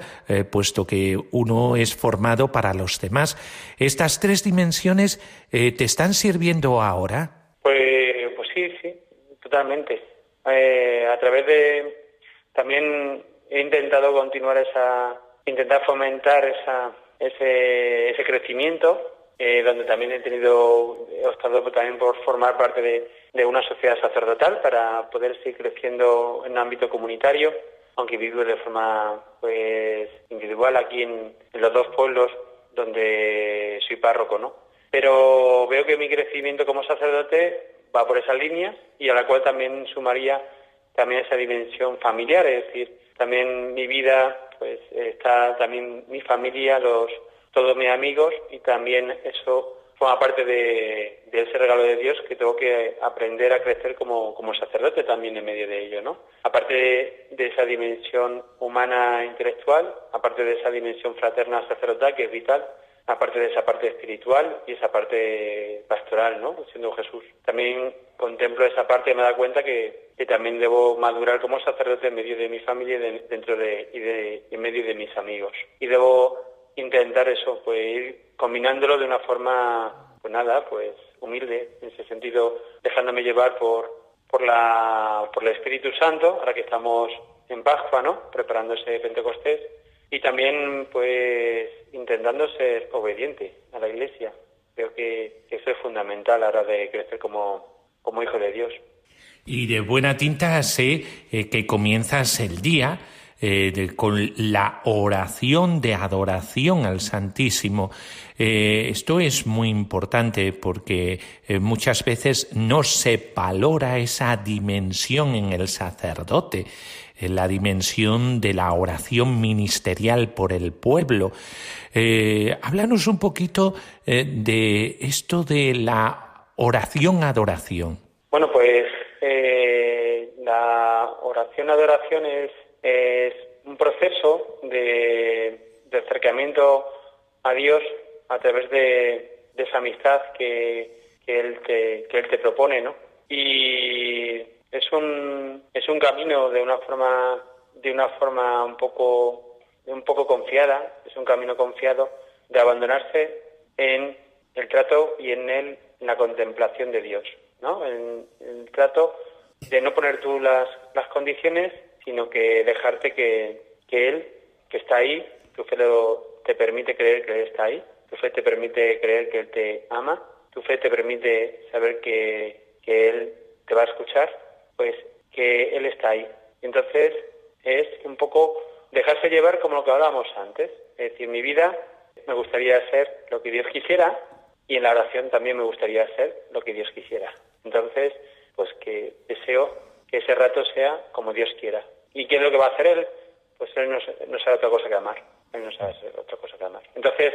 puesto que uno es formado para los demás. Estas tres dimensiones eh, te están sirviendo ahora? Pues, pues sí, sí, totalmente. Eh, a través de también he intentado continuar esa, intentar fomentar esa, ese, ese crecimiento, eh, donde también he tenido, he optado también por formar parte de, de, una sociedad sacerdotal para poder seguir creciendo en el ámbito comunitario, aunque vivo de forma pues individual aquí en, en los dos pueblos donde soy párroco, ¿no? Pero veo que mi crecimiento como sacerdote va por esa línea y a la cual también sumaría también esa dimensión familiar, es decir, también mi vida, pues está también mi familia, los todos mis amigos y también eso forma parte de, ese regalo de Dios que tengo que aprender a crecer como, como sacerdote también en medio de ello, ¿no? Aparte de, esa dimensión humana intelectual, aparte de esa dimensión fraterna sacerdotal que es vital, aparte de esa parte espiritual y esa parte pastoral, ¿no? Siendo Jesús. También contemplo esa parte y me da cuenta que, que también debo madurar como sacerdote en medio de mi familia y dentro de, y de, en medio de mis amigos. Y debo intentar eso, pues ir combinándolo de una forma, pues nada, pues humilde, en ese sentido, dejándome llevar por, por, la, por el Espíritu Santo, ahora que estamos en Pascua, ¿no? Preparándose Pentecostés, y también, pues, intentando ser obediente a la Iglesia. Creo que, eso es fundamental a la hora de crecer como, como hijo de Dios. Y de buena tinta sé eh, que comienzas el día eh, con la oración de adoración al Santísimo. Eh, esto es muy importante porque muchas veces no se valora esa dimensión en el sacerdote la dimensión de la oración ministerial por el pueblo. Eh, háblanos un poquito eh, de esto de la oración-adoración. Bueno, pues eh, la oración-adoración es, es, un proceso de, de, acercamiento a Dios a través de, de esa amistad que, que, él te, que Él te propone, ¿no? Y es un, es un camino de una forma, de una forma un poco, un poco confiada, es un camino confiado de abandonarse en el trato y en él, en la contemplación de Dios, ¿no? En, el trato de no poner tú las, las condiciones, sino que dejarte que, que Él, que está ahí, tu fe te permite creer que Él está ahí, tu fe te permite creer que Él te ama, tu fe te permite saber que, que Él te va a escuchar pues que Él está ahí. Entonces es un poco dejarse llevar como lo que hablábamos antes. Es decir, mi vida me gustaría ser lo que Dios quisiera y en la oración también me gustaría ser lo que Dios quisiera. Entonces, pues que deseo que ese rato sea como Dios quiera. ¿Y qué es lo que va a hacer Él? Pues Él no, no sabe otra cosa que amar. Él no sabe otra cosa que amar. Entonces,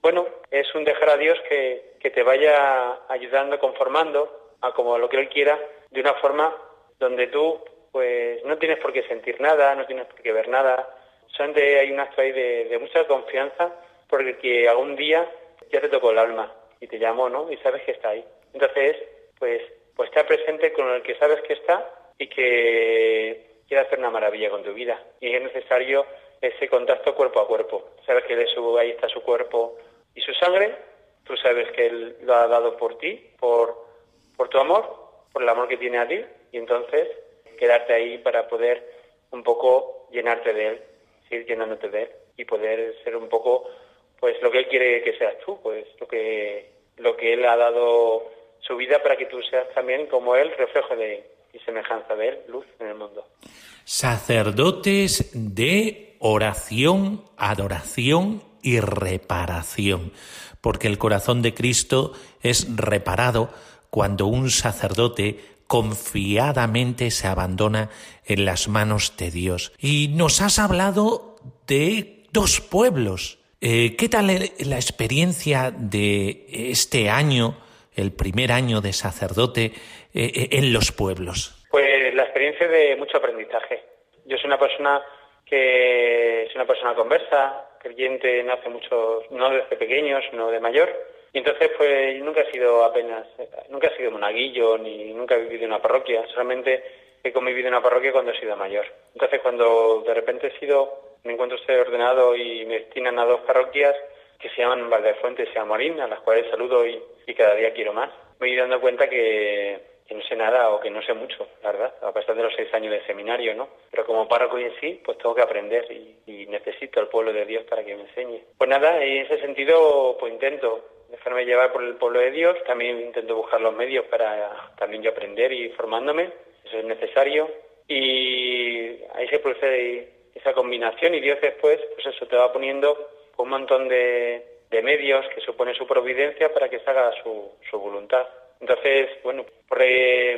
bueno, es un dejar a Dios que, que te vaya ayudando, conformando a como lo que Él quiera, de una forma donde tú pues no tienes por qué sentir nada, no tienes por qué ver nada, solamente hay un acto ahí de, mucha confianza porque que algún día ya te tocó el alma y te llamó, ¿no? Y sabes que está ahí. Entonces, pues, pues estar presente con el que sabes que está y que quiere hacer una maravilla con tu vida. Y es necesario ese contacto cuerpo a cuerpo. Sabes que ahí está su cuerpo y su sangre, tú sabes que Él lo ha dado por ti, por, por tu amor, por el amor que tiene a ti, y entonces quedarte ahí para poder un poco llenarte de él, seguir llenándote de él y poder ser un poco pues lo que él quiere que seas tú, pues lo que lo que él ha dado su vida para que tú seas también como él reflejo de semejanza de él, luz en el mundo. Sacerdotes de oración, adoración y reparación, porque el corazón de Cristo es reparado cuando un sacerdote confiadamente se abandona en las manos de Dios. Y nos has hablado de dos pueblos. Eh, ¿Qué tal la experiencia de este año, el primer año de sacerdote, eh, eh, en los pueblos? Pues la experiencia de mucho aprendizaje. Yo soy una persona que es una persona conversa, creyente no hace mucho, no desde pequeño, sino de mayor y entonces, pues nunca he sido apenas, nunca he sido monaguillo, ni nunca he vivido en una parroquia, solamente he convivido en una parroquia cuando he sido mayor. Entonces, cuando de repente he sido, me encuentro ser ordenado y me destinan a dos parroquias que se llaman Valdefuentes y Amorín, a las cuales saludo y, cada día quiero más, me voy dando cuenta que, que no sé nada o que no sé mucho, la verdad, a pesar de los seis años de seminario, ¿no? Pero como párroco en sí, pues tengo que aprender y, necesito al pueblo de Dios para que me enseñe. Pues nada, en ese sentido, pues intento dejarme llevar por el pueblo de Dios, también intento buscar los medios para también yo aprender y formándome, eso es necesario, y ahí se produce esa combinación y Dios después, pues eso, te va poniendo un montón de, de medios que supone su providencia para que se haga su, su voluntad. Entonces, bueno,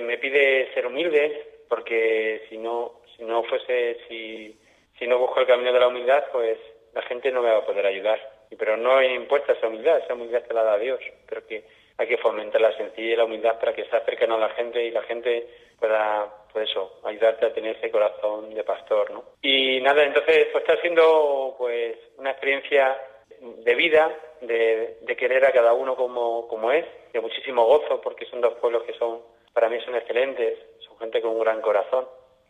me pide ser humilde, porque si no, si no fuese, si, si no busco el camino de la humildad, pues la gente no me va a poder ayudar. Pero no impuesta esa humildad, esa humildad te la da Dios. Pero que hay que fomentar la sencillez y la humildad para que se acerquen a la gente y la gente pueda, pues eso, ayudarte a tener ese corazón de pastor, ¿no? Y nada, entonces, pues está siendo, pues, una experiencia de vida, de, de querer a cada uno como, como es, de muchísimo gozo, porque son dos pueblos que son, para mí son excelentes, son gente con un gran corazón,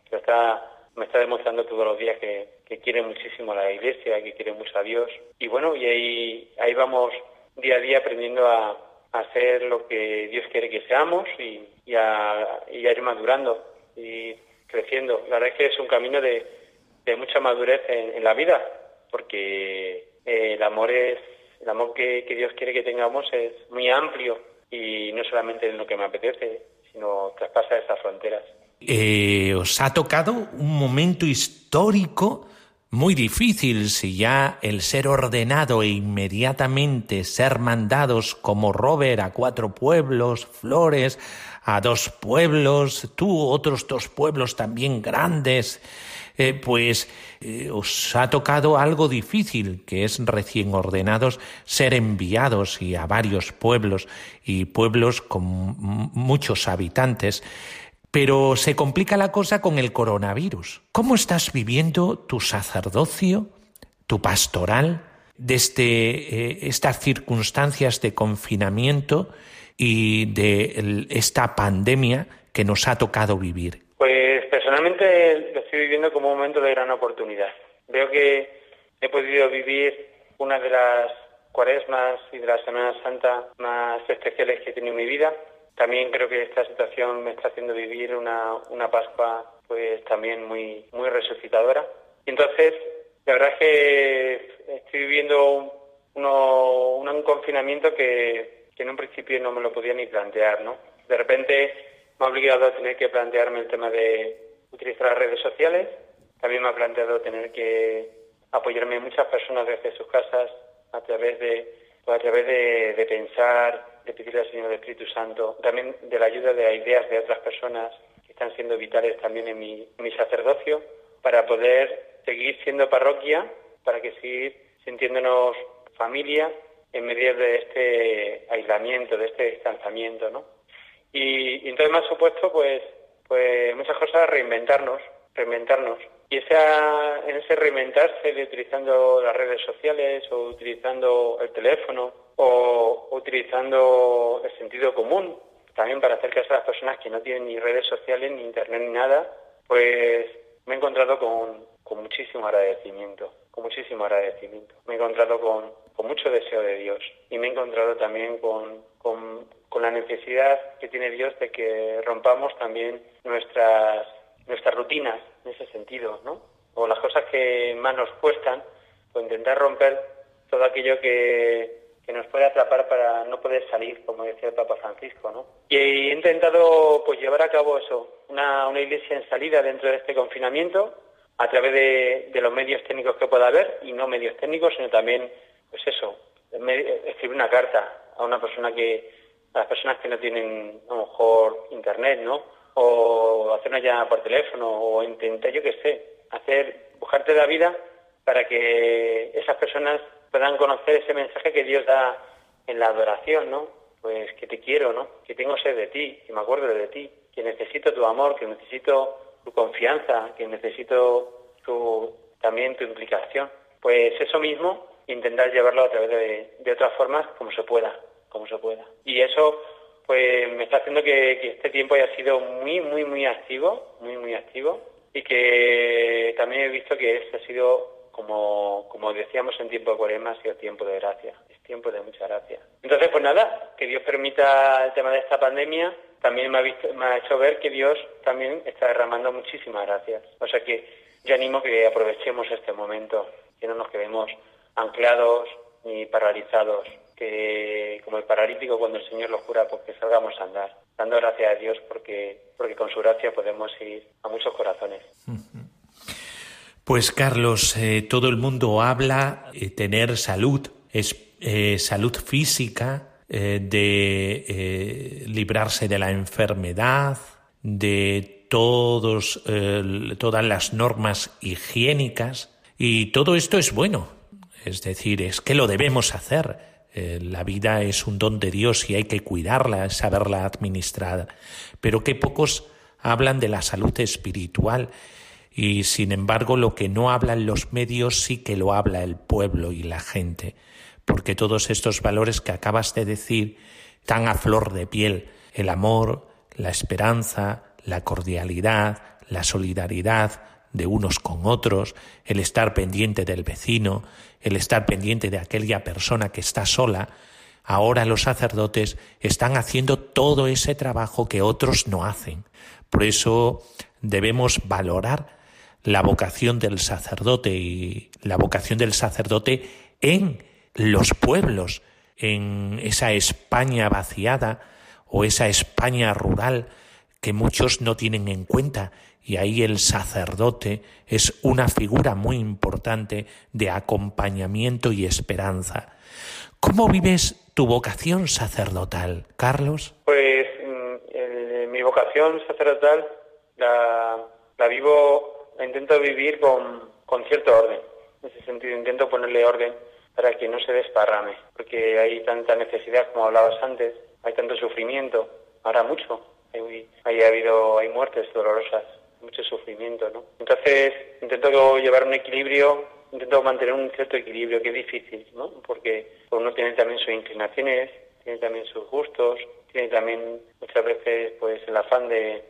que está, me está demostrando todos los días que, que quiere muchísimo la iglesia, que quiere mucho a Dios. Y bueno, y ahí, ahí vamos día a día aprendiendo a, hacer lo que Dios quiere que seamos y, y, a, ir madurando y creciendo. La verdad es que es un camino de, de mucha madurez en, la vida, porque eh, el amor es el amor que, que Dios quiere que tengamos es muy amplio y no solamente en lo que me apetece, sino traspasa esas fronteras. Eh, os ha tocado un momento histórico muy difícil si ya el ser ordenado e inmediatamente ser mandados como Robert a cuatro pueblos, Flores a dos pueblos, tú otros dos pueblos también grandes, eh, pues eh, os ha tocado algo difícil, que es recién ordenados ser enviados y a varios pueblos y pueblos con muchos habitantes. Pero se complica la cosa con el coronavirus. ¿Cómo estás viviendo tu sacerdocio, tu pastoral, desde eh, estas circunstancias de confinamiento y de esta pandemia que nos ha tocado vivir? Pues personalmente lo estoy viviendo como un momento de gran oportunidad. Veo que he podido vivir una de las cuaresmas y de la Semana Santa más especiales que he tenido en mi vida. También creo que esta situación me está haciendo vivir una, una Pascua pues también muy, muy resucitadora. Entonces, la verdad es que estoy viviendo uno, un confinamiento que, que en un principio no me lo podía ni plantear, ¿no? De repente me ha obligado a tener que plantearme el tema de utilizar las redes sociales. También me ha planteado tener que apoyarme muchas personas desde sus casas a través de a través de, pensar, pedirle al Señor Espíritu Santo, también de la ayuda de ideas de otras personas que están siendo vitales también en mi, mi sacerdocio, para poder seguir siendo parroquia, para que seguir sintiéndonos familia en medio de este aislamiento, de este distanciamiento, ¿no? Y, entonces me ha supuesto, pues, pues muchas cosas reinventarnos, reinventarnos. Y esa, en ese reinventarse de utilizando las redes sociales o utilizando el teléfono o utilizando el sentido común, también para acercarse a las personas que no tienen ni redes sociales, ni internet, ni nada, pues me he encontrado con, con muchísimo agradecimiento, con muchísimo agradecimiento. Me he encontrado con, con mucho deseo de Dios y me he encontrado también con, con con la necesidad que tiene Dios de que rompamos también nuestras, nuestras rutinas en ese sentido, ¿no? O las cosas que más nos cuestan, o intentar romper todo aquello que, que nos puede atrapar para no poder salir, como decía el Papa Francisco, ¿no? Y he intentado pues llevar a cabo eso, una, una iglesia en salida dentro de este confinamiento, a través de, de los medios técnicos que pueda haber, y no medios técnicos, sino también, pues eso, escribir una carta a una persona que, a las personas que no tienen a lo mejor internet, ¿no? O hacer una llamada por teléfono o intentar, yo qué sé, hacer, buscarte la vida para que esas personas puedan conocer ese mensaje que Dios da en la adoración, ¿no? Pues que te quiero, ¿no? Que tengo sed de ti, que me acuerdo de ti, que necesito tu amor, que necesito tu confianza, que necesito tu, también tu implicación. Pues eso mismo, intentar llevarlo a través de, de otras formas como se pueda como se pueda. Y eso pues me está haciendo que, este tiempo haya sido muy, muy, muy activo, muy, muy activo, y que también he visto que este ha sido, como, como decíamos en tiempo de cuaresma, ha sido tiempo de gracia, es tiempo de mucha gracia. Entonces, pues nada, que Dios permita el tema de esta pandemia, también me ha, visto, me ha hecho ver que Dios también está derramando muchísimas gracias. O sea que yo animo que aprovechemos este momento, que no nos quedemos anclados ni paralizados, como el paralítico cuando el Señor lo jura, porque salgamos a andar, dando gracias a Dios porque, porque con su gracia podemos ir a muchos corazones. Pues Carlos, eh, todo el mundo habla de tener salud, es eh, salud física, eh, de librarse de la enfermedad, de todos, todas las normas higiénicas, y todo esto es bueno. Es decir, es que lo debemos hacer. La vida es un don de Dios y hay que cuidarla, saberla administrar. Pero que pocos hablan de la salud espiritual y sin embargo lo que no hablan los medios sí que lo habla el pueblo y la gente, porque todos estos valores que acabas de decir están a flor de piel, el amor, la esperanza, la cordialidad, la solidaridad de unos con otros, el estar pendiente del vecino, el estar pendiente de aquella persona que está sola, ahora los sacerdotes están haciendo todo ese trabajo que otros no hacen. Por eso debemos valorar la vocación del sacerdote y la vocación del sacerdote en los pueblos, en esa España vaciada o esa España rural que muchos no tienen en cuenta y ahí el sacerdote es una figura muy importante de acompañamiento y esperanza. ¿Cómo vives tu vocación sacerdotal, Carlos? Pues mm, mi vocación sacerdotal la, la vivo intento vivir con, con cierto orden. En ese sentido, intento ponerle orden para que no se desparrame, porque hay tanta necesidad, como hablabas antes, hay tanto sufrimiento, ahora mucho, hay, hay habido, hay muertes dolorosas, mucho sufrimiento, ¿no? Entonces, intento llevar un equilibrio, intento mantener un cierto equilibrio, que es difícil, ¿no? Porque uno tiene también sus inclinaciones, tiene también sus gustos, tiene también muchas veces, pues, el afán de,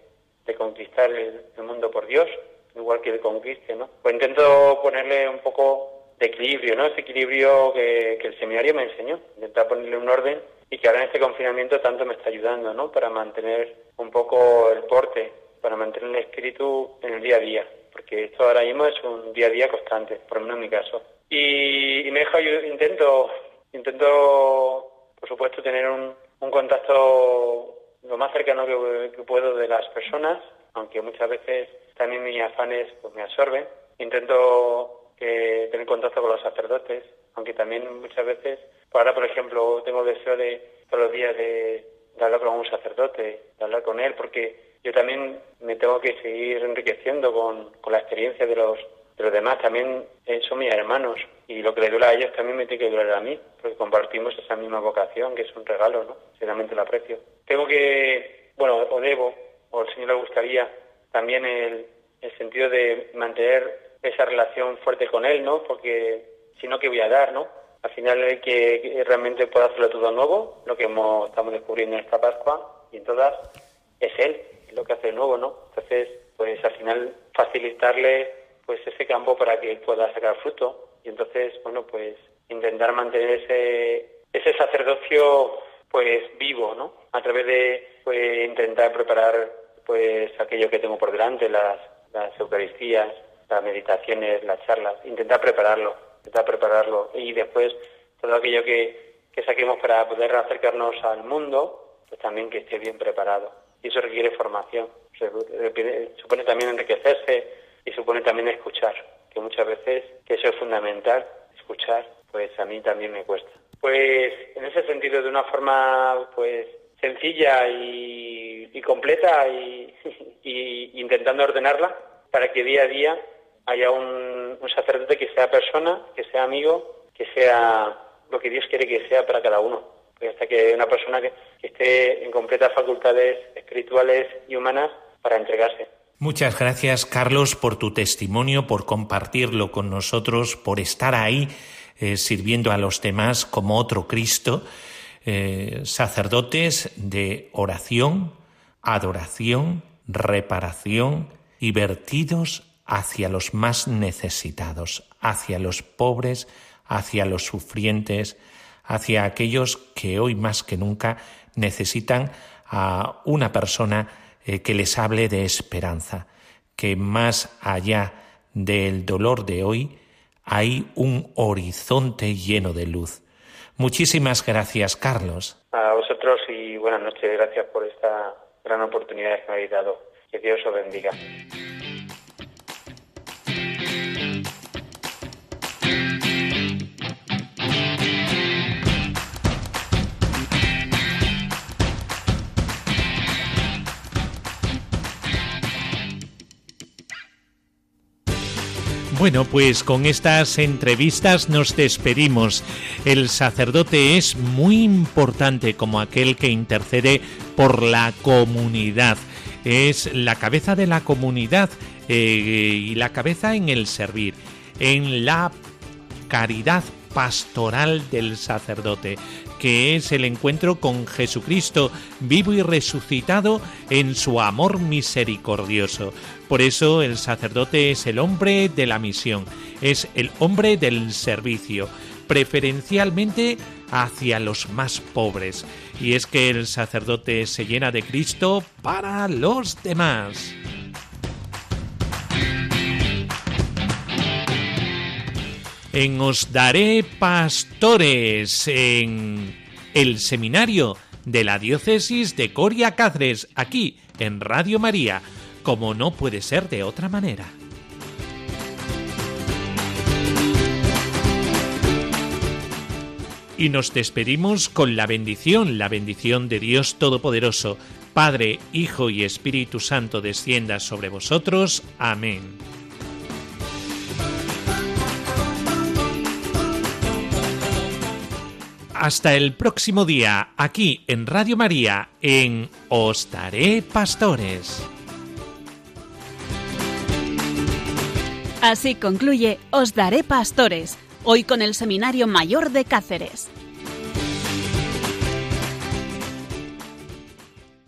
conquistar el mundo por Dios, igual que el conquiste, ¿no? Pues intento ponerle un poco de equilibrio, ¿no? Ese equilibrio que, el seminario me enseñó, intentar ponerle un orden y que ahora en este confinamiento tanto me está ayudando, ¿no? Para mantener un poco el porte, para mantener el espíritu en el día a día, porque esto ahora mismo es un día a día constante, por lo menos en mi caso. Y, me dejo, yo intento, intento, por supuesto, tener un, un contacto lo más cercano que puedo de las personas, aunque muchas veces también mis afanes pues, me absorben. Intento que, tener contacto con los sacerdotes, aunque también muchas veces, pues ahora por ejemplo, tengo deseo de todos los días de, hablar con un sacerdote, de hablar con él, porque yo también me tengo que seguir enriqueciendo con, con la experiencia de los, de los demás. También eh, son mis hermanos y lo que le dura a ellos también me tiene que durar a mí, porque compartimos esa misma vocación, que es un regalo, ¿no? Sinceramente lo aprecio. Tengo que, bueno, o debo, o al Señor le gustaría también el, el sentido de mantener esa relación fuerte con Él, ¿no? Porque si no, ¿qué voy a dar, no? Al final el que realmente pueda hacerlo todo nuevo, lo que estamos descubriendo en esta Pascua y en todas, es Él, lo que hace nuevo, ¿no? Entonces, pues al final facilitarle pues ese campo para que Él pueda sacar fruto y entonces, bueno, pues intentar mantener ese, ese sacerdocio pues vivo, ¿no? A través de pues, intentar preparar pues aquello que tengo por delante, las, las Eucaristías, las meditaciones, las charlas, intentar prepararlo, intentar prepararlo y después todo aquello que, que saquemos para poder acercarnos al mundo, pues también que esté bien preparado. Y eso requiere formación, supone también enriquecerse y supone también escuchar, que muchas veces, que eso es fundamental, escuchar, pues a mí también me cuesta. Pues en ese sentido, de una forma pues sencilla y, completa y, intentando ordenarla para que día a día haya un, sacerdote que sea persona, que sea amigo, que sea lo que Dios quiere que sea para cada uno. Hasta que una persona que esté en completas facultades espirituales y humanas para entregarse. Muchas gracias, Carlos, por tu testimonio, por compartirlo con nosotros, por estar ahí eh, sirviendo a los demás como otro Cristo. Eh, sacerdotes de oración, adoración, reparación y vertidos hacia los más necesitados, hacia los pobres, hacia los sufrientes, hacia aquellos que hoy más que nunca necesitan a una persona eh, que les hable de esperanza, que más allá del dolor de hoy hay un horizonte lleno de luz. Muchísimas gracias, Carlos. A vosotros y buenas noches. Gracias por esta gran oportunidad que me habéis dado. Que Dios os bendiga. Bueno, pues con estas entrevistas nos despedimos. El sacerdote es muy importante como aquel que intercede por la comunidad. Es la cabeza de la comunidad eh, y la cabeza en el servir, en la caridad pastoral del sacerdote, que es el encuentro con Jesucristo vivo y resucitado en su amor misericordioso. Por eso el sacerdote es el hombre de la misión, es el hombre del servicio, preferencialmente hacia los más pobres. Y es que el sacerdote se llena de Cristo para los demás. En Os Daré Pastores, en el seminario de la diócesis de Coria Cáceres, aquí en Radio María como no puede ser de otra manera. Y nos despedimos con la bendición, la bendición de Dios Todopoderoso, Padre, Hijo y Espíritu Santo descienda sobre vosotros. Amén. Hasta el próximo día, aquí en Radio María, en Os Daré Pastores. Así concluye Os Daré Pastores, hoy con el Seminario Mayor de Cáceres.